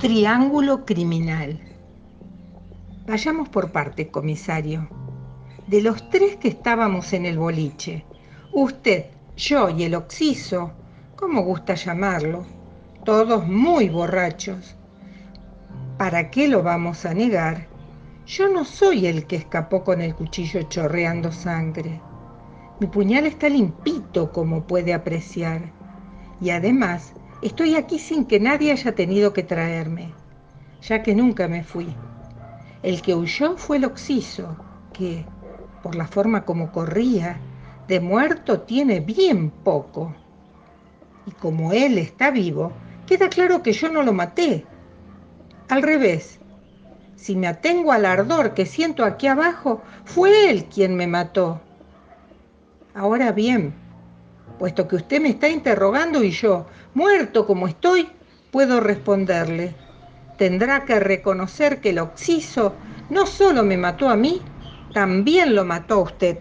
Triángulo criminal. Vayamos por parte, comisario. De los tres que estábamos en el boliche, usted, yo y el oxiso, como gusta llamarlo, todos muy borrachos. ¿Para qué lo vamos a negar? Yo no soy el que escapó con el cuchillo chorreando sangre. Mi puñal está limpito, como puede apreciar. Y además, estoy aquí sin que nadie haya tenido que traerme, ya que nunca me fui. El que huyó fue el oxiso, que, por la forma como corría, de muerto tiene bien poco. Y como él está vivo, queda claro que yo no lo maté. Al revés, si me atengo al ardor que siento aquí abajo, fue él quien me mató. Ahora bien, puesto que usted me está interrogando y yo, muerto como estoy, puedo responderle. Tendrá que reconocer que el oxiso no solo me mató a mí, también lo mató a usted.